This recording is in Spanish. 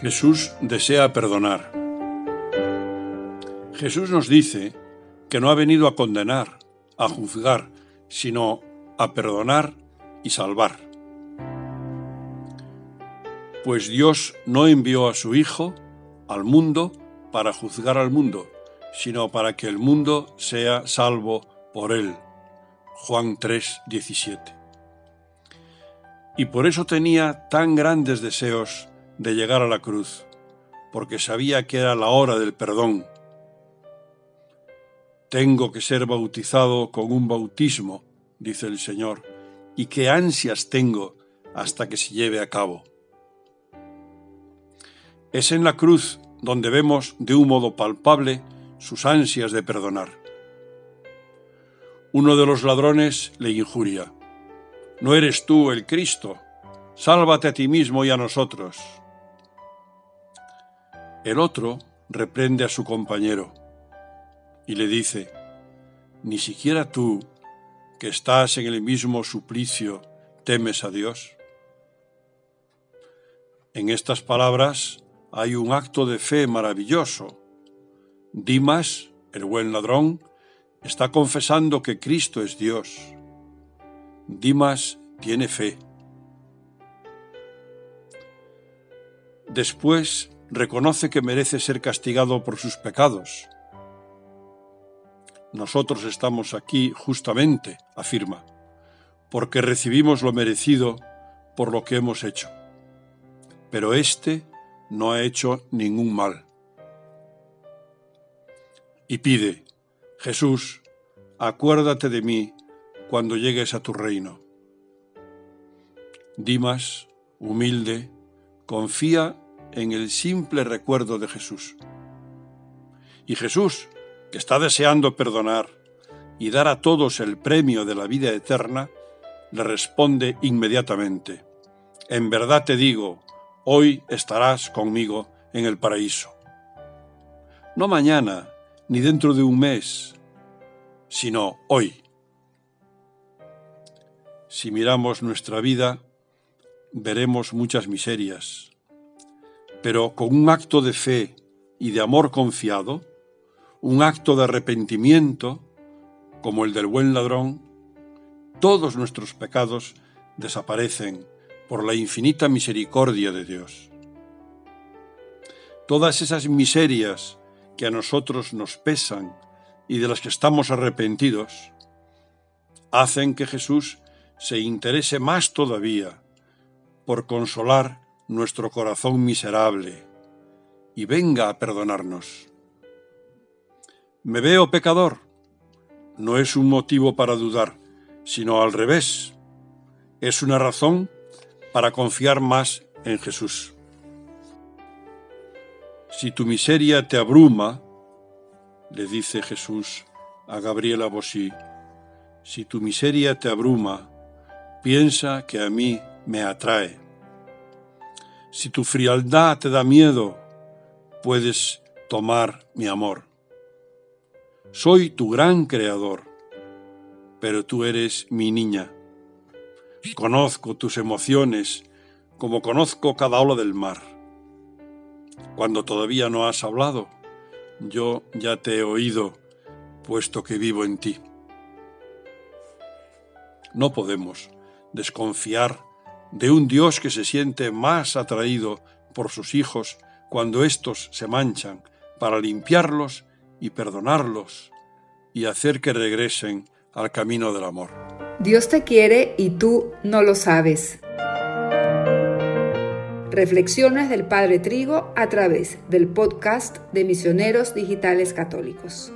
Jesús desea perdonar. Jesús nos dice que no ha venido a condenar, a juzgar, sino a perdonar y salvar. Pues Dios no envió a su Hijo al mundo para juzgar al mundo, sino para que el mundo sea salvo por él. Juan 3, 17. Y por eso tenía tan grandes deseos de llegar a la cruz, porque sabía que era la hora del perdón. Tengo que ser bautizado con un bautismo, dice el Señor, y qué ansias tengo hasta que se lleve a cabo. Es en la cruz donde vemos de un modo palpable sus ansias de perdonar. Uno de los ladrones le injuria. No eres tú el Cristo, sálvate a ti mismo y a nosotros. El otro reprende a su compañero y le dice, ¿ni siquiera tú, que estás en el mismo suplicio, temes a Dios? En estas palabras hay un acto de fe maravilloso. Dimas, el buen ladrón, está confesando que Cristo es Dios. Dimas tiene fe. Después reconoce que merece ser castigado por sus pecados. Nosotros estamos aquí justamente, afirma, porque recibimos lo merecido por lo que hemos hecho. Pero éste no ha hecho ningún mal. Y pide, Jesús, acuérdate de mí cuando llegues a tu reino. Dimas, humilde, confía en el simple recuerdo de Jesús. Y Jesús, que está deseando perdonar y dar a todos el premio de la vida eterna, le responde inmediatamente, En verdad te digo, hoy estarás conmigo en el paraíso. No mañana, ni dentro de un mes, sino hoy. Si miramos nuestra vida, veremos muchas miserias, pero con un acto de fe y de amor confiado, un acto de arrepentimiento, como el del buen ladrón, todos nuestros pecados desaparecen por la infinita misericordia de Dios. Todas esas miserias que a nosotros nos pesan y de las que estamos arrepentidos, hacen que Jesús se interese más todavía por consolar nuestro corazón miserable y venga a perdonarnos. ¿Me veo pecador? No es un motivo para dudar, sino al revés. Es una razón para confiar más en Jesús. Si tu miseria te abruma, le dice Jesús a Gabriela Bosí, si tu miseria te abruma, piensa que a mí me atrae. Si tu frialdad te da miedo, puedes tomar mi amor. Soy tu gran creador, pero tú eres mi niña. Conozco tus emociones como conozco cada ola del mar. Cuando todavía no has hablado, yo ya te he oído, puesto que vivo en ti. No podemos desconfiar de un Dios que se siente más atraído por sus hijos cuando éstos se manchan, para limpiarlos y perdonarlos y hacer que regresen al camino del amor. Dios te quiere y tú no lo sabes. Reflexiones del Padre Trigo a través del podcast de Misioneros Digitales Católicos.